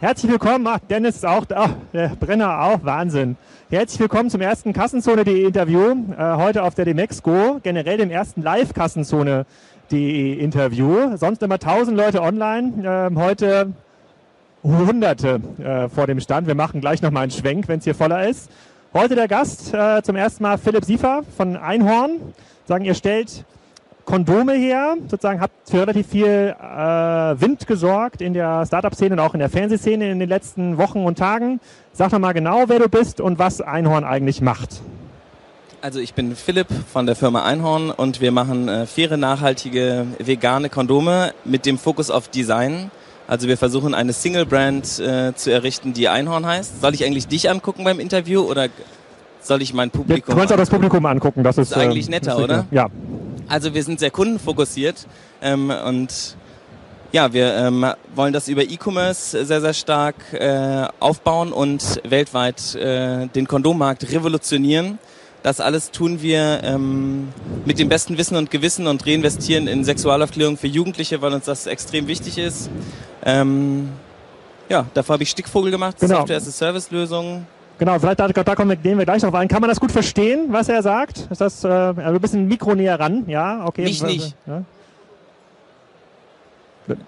Herzlich willkommen, ach, Dennis ist auch da, der Brenner auch, Wahnsinn. Herzlich willkommen zum ersten Kassenzone.de Interview, äh, heute auf der Demexco, generell dem ersten Live-Kassenzone.de Interview. Sonst immer tausend Leute online, äh, heute Hunderte äh, vor dem Stand. Wir machen gleich nochmal einen Schwenk, wenn es hier voller ist. Heute der Gast, äh, zum ersten Mal Philipp Siefer von Einhorn. Sagen, ihr stellt Kondome her, sozusagen habt für relativ viel äh, Wind gesorgt in der Startup-Szene und auch in der Fernsehszene in den letzten Wochen und Tagen. Sag doch mal genau, wer du bist und was Einhorn eigentlich macht. Also ich bin Philipp von der Firma Einhorn und wir machen äh, faire, nachhaltige, vegane Kondome mit dem Fokus auf Design. Also wir versuchen eine Single-Brand äh, zu errichten, die Einhorn heißt. Soll ich eigentlich dich angucken beim Interview oder soll ich mein Publikum? Du kannst auch das Publikum angucken. Das ist, ist eigentlich netter, äh, oder? Ja. Also wir sind sehr kundenfokussiert ähm, und ja, wir ähm, wollen das über E-Commerce sehr, sehr stark äh, aufbauen und weltweit äh, den Kondommarkt revolutionieren. Das alles tun wir ähm, mit dem besten Wissen und Gewissen und reinvestieren in Sexualaufklärung für Jugendliche, weil uns das extrem wichtig ist. Ähm, ja, davor habe ich Stickvogel gemacht, Genau. Software as a Service Lösung. Genau, vielleicht da, da kommen wir, gehen wir gleich noch ein. Kann man das gut verstehen, was er sagt? Ist das äh, also ein bisschen Mikro näher ran? Ja, okay. Mich nicht. Ja.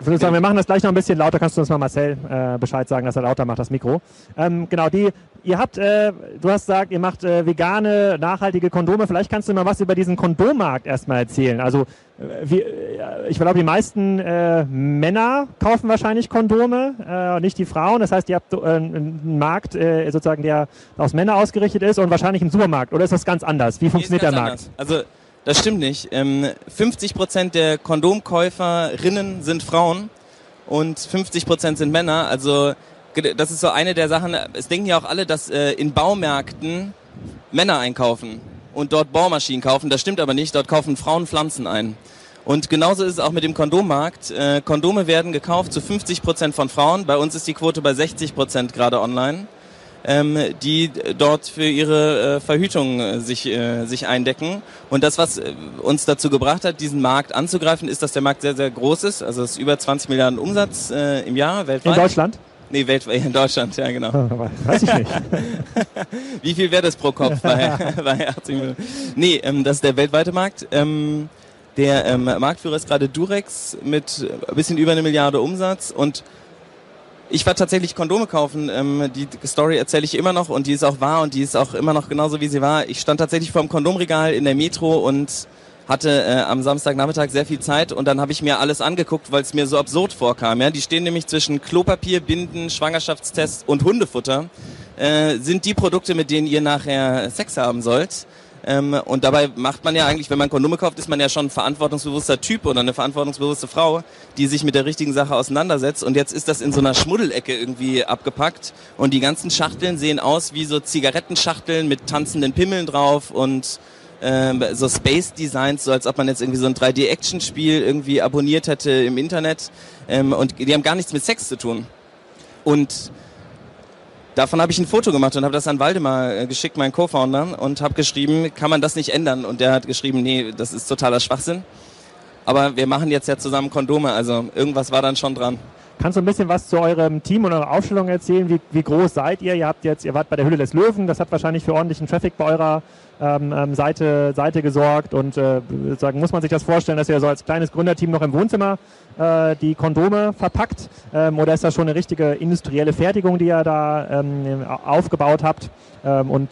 Ich würde sagen, wir machen das gleich noch ein bisschen lauter. Kannst du uns mal Marcel äh, Bescheid sagen, dass er lauter macht, das Mikro. Ähm, genau, die, ihr habt, äh, du hast gesagt, ihr macht äh, vegane, nachhaltige Kondome. Vielleicht kannst du mal was über diesen Kondommarkt erstmal erzählen. Also, äh, wie, äh, ich glaube, die meisten äh, Männer kaufen wahrscheinlich Kondome, nicht die Frauen. Das heißt, ihr habt einen Markt sozusagen, der aus Männern ausgerichtet ist und wahrscheinlich im Supermarkt. Oder ist das ganz anders? Wie funktioniert der Markt? Also das stimmt nicht. Ähm, 50 Prozent der Kondomkäuferinnen sind Frauen und 50 Prozent sind Männer. Also das ist so eine der Sachen. Es denken ja auch alle, dass äh, in Baumärkten Männer einkaufen und dort Bohrmaschinen kaufen. Das stimmt aber nicht. Dort kaufen Frauen Pflanzen ein. Und genauso ist es auch mit dem Kondommarkt. Äh, Kondome werden gekauft zu 50 Prozent von Frauen. Bei uns ist die Quote bei 60 Prozent gerade online ähm, die dort für ihre äh, Verhütung äh, sich, äh, sich eindecken. Und das, was äh, uns dazu gebracht hat, diesen Markt anzugreifen, ist, dass der Markt sehr, sehr groß ist. Also es ist über 20 Milliarden Umsatz äh, im Jahr In weltweit. Deutschland? Nee, weltweit, in Deutschland, ja genau. Weiß ich nicht. Wie viel wäre das pro Kopf bei, bei 80 Millionen? Nee, ähm, das ist der weltweite Markt. Ähm, der ähm, Marktführer ist gerade Durex mit ein bisschen über eine Milliarde Umsatz und ich war tatsächlich Kondome kaufen. Ähm, die Story erzähle ich immer noch und die ist auch wahr und die ist auch immer noch genauso wie sie war. Ich stand tatsächlich vor dem Kondomregal in der Metro und hatte äh, am Samstagnachmittag sehr viel Zeit und dann habe ich mir alles angeguckt, weil es mir so absurd vorkam. Ja, die stehen nämlich zwischen Klopapier, Binden, Schwangerschaftstest und Hundefutter. Äh, sind die Produkte, mit denen ihr nachher Sex haben sollt. Ähm, und dabei macht man ja eigentlich, wenn man Kondome kauft, ist man ja schon ein verantwortungsbewusster Typ oder eine verantwortungsbewusste Frau, die sich mit der richtigen Sache auseinandersetzt. Und jetzt ist das in so einer Schmuddelecke irgendwie abgepackt. Und die ganzen Schachteln sehen aus wie so Zigarettenschachteln mit tanzenden Pimmeln drauf und ähm, so Space Designs, so als ob man jetzt irgendwie so ein 3D-Action-Spiel irgendwie abonniert hätte im Internet. Ähm, und die haben gar nichts mit Sex zu tun. Und davon habe ich ein Foto gemacht und habe das an Waldemar äh, geschickt, meinen Co-Founder, und habe geschrieben, kann man das nicht ändern? Und der hat geschrieben, nee, das ist totaler Schwachsinn. Aber wir machen jetzt ja zusammen Kondome, also irgendwas war dann schon dran. Kannst du ein bisschen was zu eurem Team und eurer Aufstellung erzählen? Wie, wie groß seid ihr? Ihr habt jetzt, ihr wart bei der Hülle des Löwen, das hat wahrscheinlich für ordentlichen Traffic bei eurer ähm, ähm, Seite, Seite gesorgt und äh, sagen, muss man sich das vorstellen, dass ihr so als kleines Gründerteam noch im Wohnzimmer äh, die Kondome verpackt ähm, oder ist das schon eine richtige industrielle Fertigung, die ihr da ähm, aufgebaut habt? Ähm, und,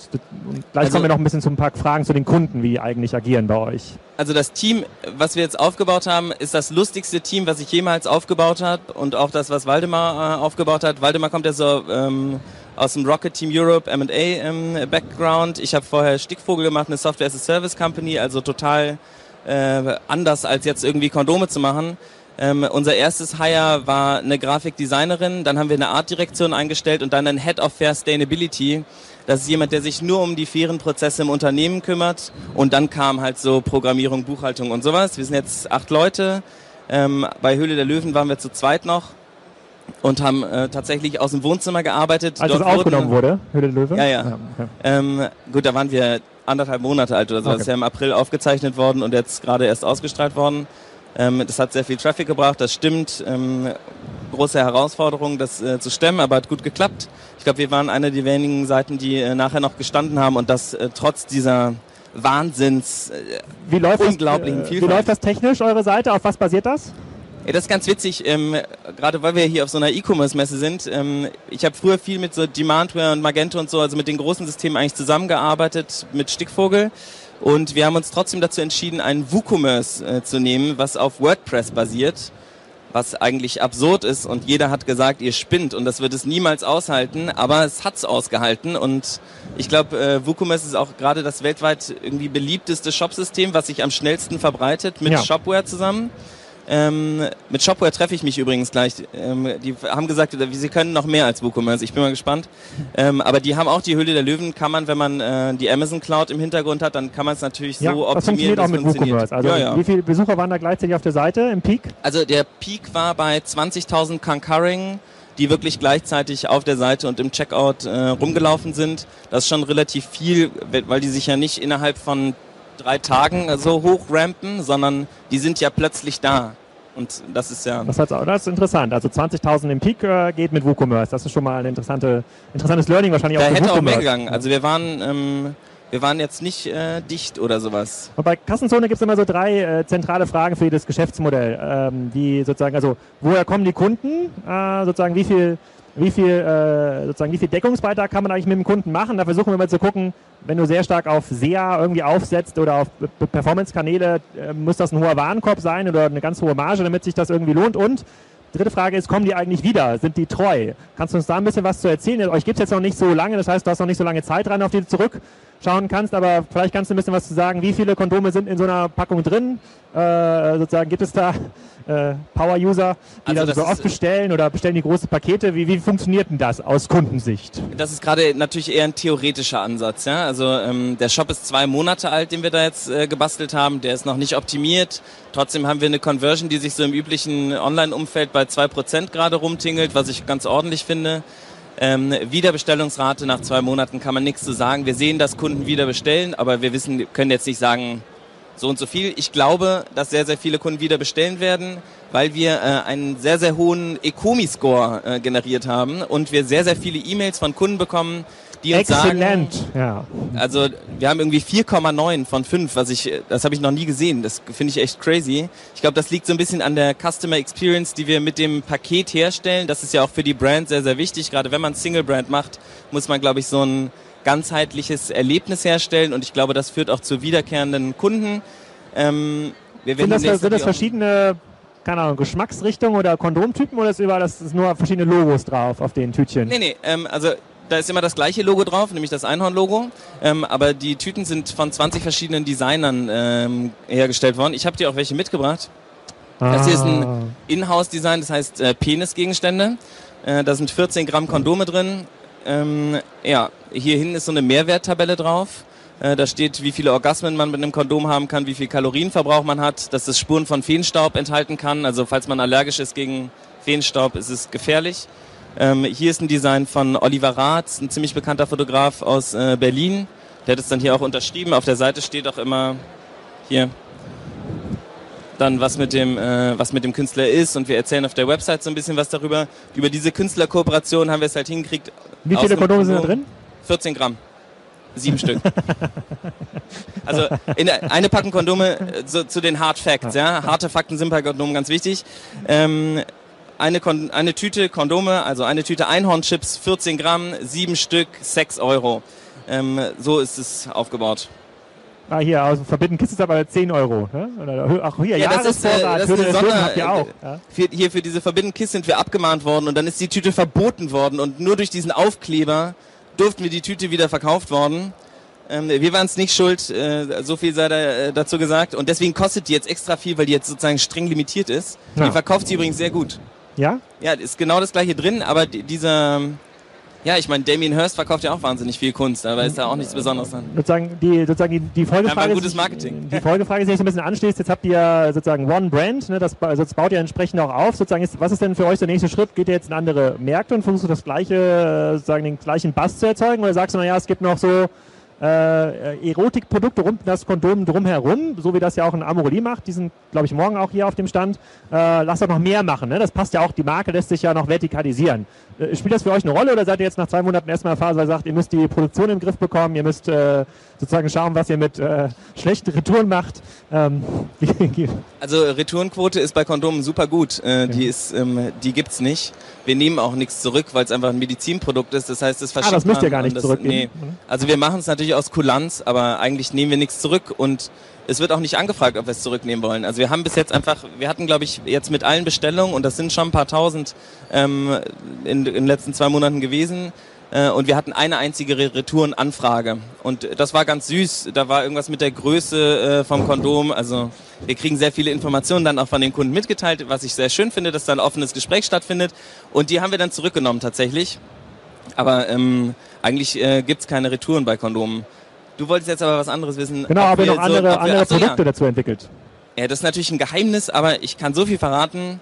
und gleich Also- kommen wir noch ein bisschen zu ein paar Fragen zu den Kunden, wie die eigentlich agieren bei euch. Also das Team, was wir jetzt aufgebaut haben, ist das lustigste Team, was ich jemals aufgebaut habe und auch das, was Waldemar äh, aufgebaut hat. Waldemar kommt ja so ähm, aus dem Rocket Team Europe M&A ähm, Background. Ich habe vorher Stickvogel gemacht, eine Software as a Service Company, also total äh, anders als jetzt irgendwie Kondome zu machen. Ähm, unser erstes Hire war eine Grafikdesignerin, dann haben wir eine Artdirektion eingestellt und dann einen Head of Fair Sustainability. Das ist jemand, der sich nur um die fairen Prozesse im Unternehmen kümmert. Und dann kam halt so Programmierung, Buchhaltung und sowas. Wir sind jetzt acht Leute. Ähm, bei Höhle der Löwen waren wir zu zweit noch und haben äh, tatsächlich aus dem Wohnzimmer gearbeitet. Als Dort es aufgenommen wurde, Hülle der Löwe? Ja, ja. okay. ähm, gut, da waren wir anderthalb Monate alt oder so. Okay. Das ist ja im April aufgezeichnet worden und jetzt gerade erst ausgestrahlt worden. Ähm, das hat sehr viel Traffic gebracht, das stimmt. Ähm, große Herausforderung, das äh, zu stemmen, aber hat gut geklappt. Ich glaube, wir waren eine der wenigen Seiten, die äh, nachher noch gestanden haben und das äh, trotz dieser Wahnsinns wie läuft unglaublichen das, äh, Wie läuft das technisch, eure Seite? Auf was basiert das? Ja, das ist ganz witzig, ähm, gerade weil wir hier auf so einer E-Commerce-Messe sind. Ähm, ich habe früher viel mit so Demandware und Magento und so, also mit den großen Systemen eigentlich zusammengearbeitet, mit Stickvogel. Und wir haben uns trotzdem dazu entschieden, einen WooCommerce äh, zu nehmen, was auf WordPress basiert was eigentlich absurd ist und jeder hat gesagt, ihr spinnt und das wird es niemals aushalten, aber es hat's ausgehalten und ich glaube, äh, WooCommerce ist auch gerade das weltweit irgendwie beliebteste Shopsystem, was sich am schnellsten verbreitet mit ja. Shopware zusammen. Ähm, mit Shopware treffe ich mich übrigens gleich. Ähm, die haben gesagt, sie können noch mehr als WooCommerce. Ich bin mal gespannt. Ähm, aber die haben auch die Hülle der Löwen. Kann man, wenn man äh, die Amazon Cloud im Hintergrund hat, dann kann man es natürlich ja, so optimieren. Das funktioniert auch mit WooCommerce. Also ja, ja. wie viele Besucher waren da gleichzeitig auf der Seite im Peak? Also der Peak war bei 20.000 Concurring die wirklich gleichzeitig auf der Seite und im Checkout äh, rumgelaufen sind. Das ist schon relativ viel, weil die sich ja nicht innerhalb von drei Tagen so hochrampen, sondern die sind ja plötzlich da. Und das ist ja. Das, heißt, das ist interessant. Also 20.000 im Peak äh, geht mit WooCommerce. Das ist schon mal ein interessante, interessantes Learning wahrscheinlich da auch. Da hätte auch mehr gegangen. Also wir waren, ähm, wir waren jetzt nicht äh, dicht oder sowas. Und bei Kassenzone gibt es immer so drei äh, zentrale Fragen für jedes Geschäftsmodell. Ähm, die sozusagen, also woher kommen die Kunden? Äh, sozusagen wie viel wie viel, äh, sozusagen, wie viel Deckungsbeitrag kann man eigentlich mit dem Kunden machen. Da versuchen wir mal zu gucken, wenn du sehr stark auf SEA irgendwie aufsetzt oder auf Performance-Kanäle, äh, muss das ein hoher Warenkorb sein oder eine ganz hohe Marge, damit sich das irgendwie lohnt. Und dritte Frage ist, kommen die eigentlich wieder? Sind die treu? Kannst du uns da ein bisschen was zu erzählen? Euch gibt es jetzt noch nicht so lange, das heißt, du hast noch nicht so lange Zeit rein, auf die du zurückschauen kannst, aber vielleicht kannst du ein bisschen was zu sagen, wie viele Kondome sind in so einer Packung drin? Äh, sozusagen, gibt es da äh, Power-User, die also das so oft bestellen oder bestellen die große Pakete? Wie, wie funktioniert denn das aus Kundensicht? Das ist gerade natürlich eher ein theoretischer Ansatz. Ja? Also ähm, der Shop ist zwei Monate alt, den wir da jetzt äh, gebastelt haben. Der ist noch nicht optimiert. Trotzdem haben wir eine Conversion, die sich so im üblichen Online-Umfeld bei zwei Prozent gerade rumtingelt, was ich ganz ordentlich finde. Ähm, Wiederbestellungsrate nach zwei Monaten kann man nichts zu sagen. Wir sehen, dass Kunden wieder bestellen, aber wir wissen, können jetzt nicht sagen, so und so viel. Ich glaube, dass sehr, sehr viele Kunden wieder bestellen werden, weil wir äh, einen sehr, sehr hohen Ecomi-Score äh, generiert haben und wir sehr, sehr viele E-Mails von Kunden bekommen, die uns Exzellent. sagen, ja. also wir haben irgendwie 4,9 von 5, was ich, das habe ich noch nie gesehen. Das finde ich echt crazy. Ich glaube, das liegt so ein bisschen an der Customer Experience, die wir mit dem Paket herstellen. Das ist ja auch für die Brand sehr, sehr wichtig. Gerade wenn man Single Brand macht, muss man, glaube ich, so ein ganzheitliches Erlebnis herstellen und ich glaube, das führt auch zu wiederkehrenden Kunden. Ähm, sind das, sind das verschiedene keine Ahnung, Geschmacksrichtungen oder Kondomtypen oder ist überall das ist nur verschiedene Logos drauf auf den Tütchen? Nee, nee, ähm, also da ist immer das gleiche Logo drauf, nämlich das Einhorn-Logo. Ähm, aber die Tüten sind von 20 verschiedenen Designern ähm, hergestellt worden. Ich habe dir auch welche mitgebracht. Ah. Das hier ist ein ah. Inhouse-Design, das heißt äh, Penisgegenstände. Äh, da sind 14 Gramm Kondome drin. Ähm, ja, hier hinten ist so eine Mehrwerttabelle drauf. Äh, da steht, wie viele Orgasmen man mit einem Kondom haben kann, wie viel Kalorienverbrauch man hat, dass es Spuren von Feenstaub enthalten kann. Also falls man allergisch ist gegen Feenstaub, ist es gefährlich. Ähm, hier ist ein Design von Oliver Rath, ein ziemlich bekannter Fotograf aus äh, Berlin. Der hat es dann hier auch unterschrieben. Auf der Seite steht auch immer hier dann was mit dem äh, was mit dem Künstler ist und wir erzählen auf der Website so ein bisschen was darüber. Über diese Künstlerkooperation haben wir es halt hingekriegt. Wie viele Kondome sind da drin? 14 Gramm. Sieben Stück. Also in eine Packung Kondome äh, so, zu den Hard Facts. Ja, harte Fakten sind bei Kondomen ganz wichtig. Ähm, eine, Kon eine Tüte Kondome, also eine Tüte Einhornchips, 14 Gramm, sieben Stück, 6 Euro. Ähm, so ist es aufgebaut. Ah, hier, also Forbidden Kiss ist aber 10 Euro. Ne? Oder, ach, hier, ja, das ist, äh, das ist eine Sonder, ihr auch. Ja? Für, hier für diese Forbidden Kiss sind wir abgemahnt worden und dann ist die Tüte verboten worden und nur durch diesen Aufkleber durften wir die Tüte wieder verkauft worden. Ähm, wir waren es nicht schuld, äh, so viel sei da, äh, dazu gesagt. Und deswegen kostet die jetzt extra viel, weil die jetzt sozusagen streng limitiert ist. Ja. Die verkauft sie übrigens sehr gut. Ja? Ja, ist genau das gleiche drin, aber dieser ja, ich meine, Damien Hirst verkauft ja auch wahnsinnig viel Kunst, aber ist da auch nichts Besonderes dran. Sozusagen die, sozusagen die, die Folgefrage. Ja, gutes Marketing. Die Folgefrage ist, die so ein bisschen anschließt. Jetzt habt ihr sozusagen One Brand, ne, das, also das baut ihr entsprechend auch auf. Sozusagen ist, was ist denn für euch der nächste Schritt? Geht ihr jetzt in andere Märkte und versuchst du das gleiche, sozusagen den gleichen Bass zu erzeugen? Oder sagst du, naja, es gibt noch so äh, Erotikprodukte rund das Kondom drumherum, so wie das ja auch ein Amorelie macht. Die sind, glaube ich, morgen auch hier auf dem Stand. Äh, lass doch noch mehr machen. Ne? Das passt ja auch, die Marke lässt sich ja noch vertikalisieren. Äh, spielt das für euch eine Rolle oder seid ihr jetzt nach zwei Monaten erstmal Phase, weil ihr sagt, ihr müsst die Produktion im Griff bekommen, ihr müsst äh, sozusagen schauen, was ihr mit äh, schlechten Retouren macht? Ähm, also Retourenquote ist bei Kondomen super gut. Äh, die ist, ähm, die gibt's nicht. Wir nehmen auch nichts zurück, weil es einfach ein Medizinprodukt ist. Das heißt, es verschickt Ah, das müsst ihr gar nicht zurückgeben. Nee. Also wir machen es natürlich aus Kulanz, aber eigentlich nehmen wir nichts zurück und es wird auch nicht angefragt, ob wir es zurücknehmen wollen. Also wir haben bis jetzt einfach, wir hatten glaube ich jetzt mit allen Bestellungen und das sind schon ein paar tausend ähm, in, in den letzten zwei Monaten gewesen, und wir hatten eine einzige Retourenanfrage. Und das war ganz süß. Da war irgendwas mit der Größe äh, vom Kondom. Also wir kriegen sehr viele Informationen dann auch von den Kunden mitgeteilt, was ich sehr schön finde, dass da ein offenes Gespräch stattfindet. Und die haben wir dann zurückgenommen tatsächlich. Aber ähm, eigentlich äh, gibt keine Retouren bei Kondomen. Du wolltest jetzt aber was anderes wissen. Genau, aber noch andere, so, andere achso, Produkte ja. dazu entwickelt. Ja, das ist natürlich ein Geheimnis, aber ich kann so viel verraten.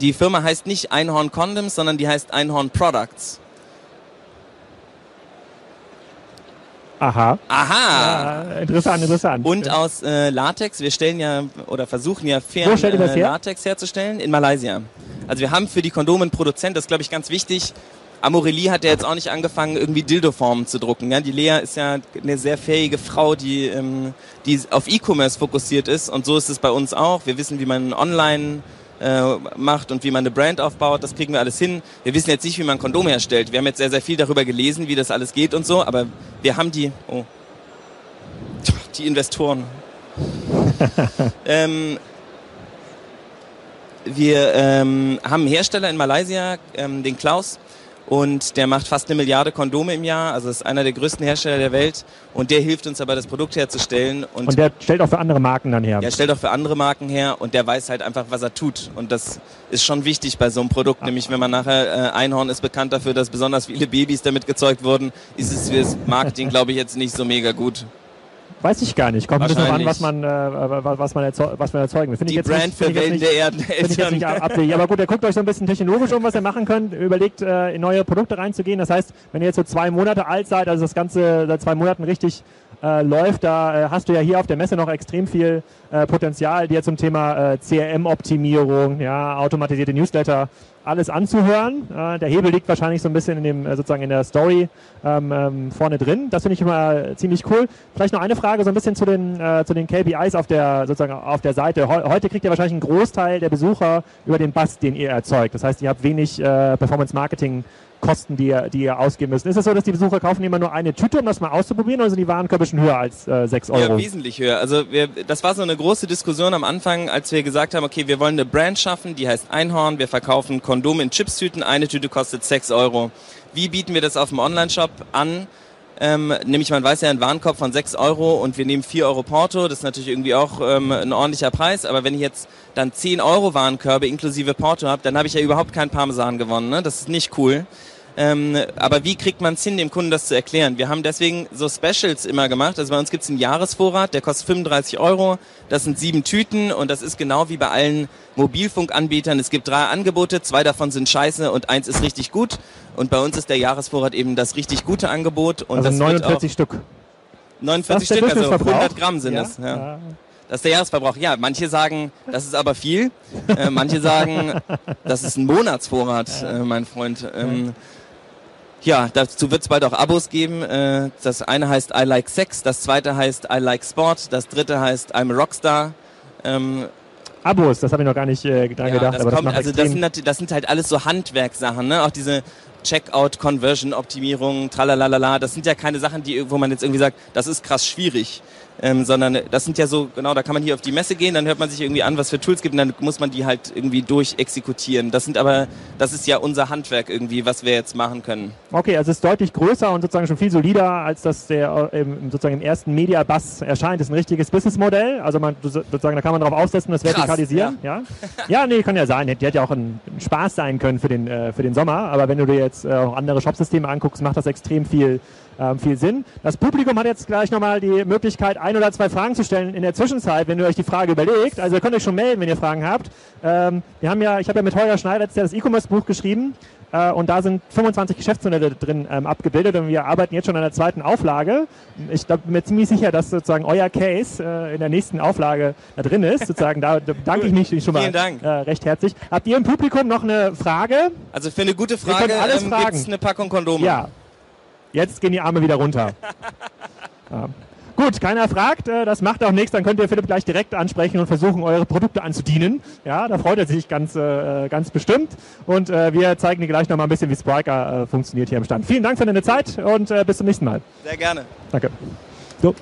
Die Firma heißt nicht Einhorn Condoms, sondern die heißt Einhorn Products. Aha. Aha. Ja, interessant, interessant. Und aus äh, Latex, wir stellen ja oder versuchen ja fair äh, Latex herzustellen in Malaysia. Also wir haben für die Kondome einen Produzent, das ist glaube ich ganz wichtig. Amorelie hat ja jetzt auch nicht angefangen, irgendwie Dildo-Formen zu drucken. Ja? Die Lea ist ja eine sehr fähige Frau, die, ähm, die auf E-Commerce fokussiert ist. Und so ist es bei uns auch. Wir wissen, wie man online äh, macht und wie man eine Brand aufbaut, das kriegen wir alles hin. Wir wissen jetzt nicht, wie man Kondome herstellt. Wir haben jetzt sehr, sehr viel darüber gelesen, wie das alles geht und so, aber wir haben die, oh, die Investoren. ähm, wir ähm, haben einen Hersteller in Malaysia, ähm, den Klaus, und der macht fast eine Milliarde Kondome im Jahr, also ist einer der größten Hersteller der Welt und der hilft uns aber das Produkt herzustellen. Und, und der stellt auch für andere Marken dann her. Der stellt auch für andere Marken her und der weiß halt einfach, was er tut und das ist schon wichtig bei so einem Produkt, ah. nämlich wenn man nachher, äh, Einhorn ist bekannt dafür, dass besonders viele Babys damit gezeugt wurden, ist es fürs Marketing glaube ich jetzt nicht so mega gut. Weiß ich gar nicht. Kommt ein bisschen an, was man, äh, was man, was man erzeugen will. Find Die ich jetzt Brand nicht, für Wellen der Erden. Finde ich jetzt nicht abwegig. Aber gut, er guckt euch so ein bisschen technologisch um, was ihr machen könnt. Überlegt, äh, in neue Produkte reinzugehen. Das heißt, wenn ihr jetzt so zwei Monate alt seid, also das Ganze seit zwei Monaten richtig äh, läuft, da äh, hast du ja hier auf der Messe noch extrem viel äh, Potenzial, dir zum Thema äh, CRM-Optimierung, ja, automatisierte Newsletter, alles anzuhören. Äh, der Hebel liegt wahrscheinlich so ein bisschen in dem, äh, sozusagen in der Story ähm, ähm, vorne drin. Das finde ich immer ziemlich cool. Vielleicht noch eine Frage so ein bisschen zu den, äh, zu den KPIs auf der, sozusagen auf der Seite. He heute kriegt ihr wahrscheinlich einen Großteil der Besucher über den Bust, den ihr erzeugt. Das heißt, ihr habt wenig äh, Performance Marketing Kosten, die ihr, die ihr ausgeben müsst. Ist es so, dass die Besucher kaufen immer nur eine Tüte, um das mal auszuprobieren, oder sind die Warenkörbe schon höher als äh, 6 Euro? Ja, wesentlich höher. Also wir, das war so eine große Diskussion am Anfang, als wir gesagt haben, okay, wir wollen eine Brand schaffen, die heißt Einhorn, wir verkaufen Kondome in Chipstüten, eine Tüte kostet 6 Euro. Wie bieten wir das auf dem Online-Shop an? Ähm, nämlich man weiß ja einen Warenkorb von 6 Euro und wir nehmen 4 Euro Porto, das ist natürlich irgendwie auch ähm, ein ordentlicher Preis, aber wenn ich jetzt dann 10 Euro Warenkörbe inklusive Porto habe, dann habe ich ja überhaupt keinen Parmesan gewonnen, ne? das ist nicht cool. Ähm, aber wie kriegt man es hin, dem Kunden das zu erklären? Wir haben deswegen so Specials immer gemacht. Also bei uns gibt es einen Jahresvorrat, der kostet 35 Euro. Das sind sieben Tüten und das ist genau wie bei allen Mobilfunkanbietern. Es gibt drei Angebote, zwei davon sind scheiße und eins ist richtig gut. Und bei uns ist der Jahresvorrat eben das richtig gute Angebot. Und also das 49 Stück. 49 Stück, also 100 Gramm sind ja? es. Ja. ja. Das ist der Jahresverbrauch. Ja, manche sagen, das ist aber viel. Äh, manche sagen, das ist ein Monatsvorrat, äh, mein Freund. Ähm, ja, dazu wird es bald auch Abos geben. Äh, das eine heißt I Like Sex, das zweite heißt I Like Sport, das dritte heißt I'm a Rockstar. Ähm, Abos, das habe ich noch gar nicht äh, dran ja, gedacht. Das aber kommt, das, also das sind, das sind halt alles so Handwerkssachen, ne? Auch diese Checkout, Conversion, Optimierung, tralalala. Das sind ja keine Sachen, die, wo man jetzt irgendwie sagt, das ist krass schwierig ähm, sondern das sind ja so, genau, da kann man hier auf die Messe gehen, dann hört man sich irgendwie an, was für Tools gibt und dann muss man die halt irgendwie durchexekutieren. Das sind aber, das ist ja unser Handwerk irgendwie, was wir jetzt machen können. Okay, also es ist deutlich größer und sozusagen schon viel solider, als das der ähm, sozusagen im ersten Media Bass erscheint. Das ist ein richtiges Businessmodell. Also man sozusagen, da kann man darauf aufsetzen, das vertikalisieren. Ja? ja, ja, nee, kann ja sein. Die hätte ja auch ein, ein Spaß sein können für den äh, für den Sommer. Aber wenn du dir jetzt äh, auch andere Shopsysteme anguckst, macht das extrem viel ähm, viel Sinn. Das Publikum hat jetzt gleich nochmal die Möglichkeit, ein oder zwei Fragen zu stellen in der Zwischenzeit, wenn ihr euch die Frage überlegt. Also ihr könnt euch schon melden, wenn ihr Fragen habt. Ähm, wir haben ja, ich habe ja mit Holger Schneider jetzt ja das E-Commerce-Buch geschrieben. Äh, äh, und da sind 25 Geschäftsmodelle drin ähm, abgebildet und wir arbeiten jetzt schon an der zweiten Auflage. Ich bin mir ziemlich sicher, dass sozusagen euer Case äh, in der nächsten Auflage da drin ist. Sozusagen da, da danke ich mich schon mal äh, recht herzlich. Habt ihr im Publikum noch eine Frage? Also für eine gute Frage ähm, gibt es eine Packung Kondome. Ja. Jetzt gehen die Arme wieder runter. ja. Gut, keiner fragt, äh, das macht auch nichts, dann könnt ihr Philipp gleich direkt ansprechen und versuchen, eure Produkte anzudienen. Ja, da freut er sich ganz, äh, ganz bestimmt. Und äh, wir zeigen dir gleich nochmal ein bisschen, wie Spriker funktioniert hier am Stand. Vielen Dank für deine Zeit und bis zum nächsten Mal. Sehr gerne. Danke. So.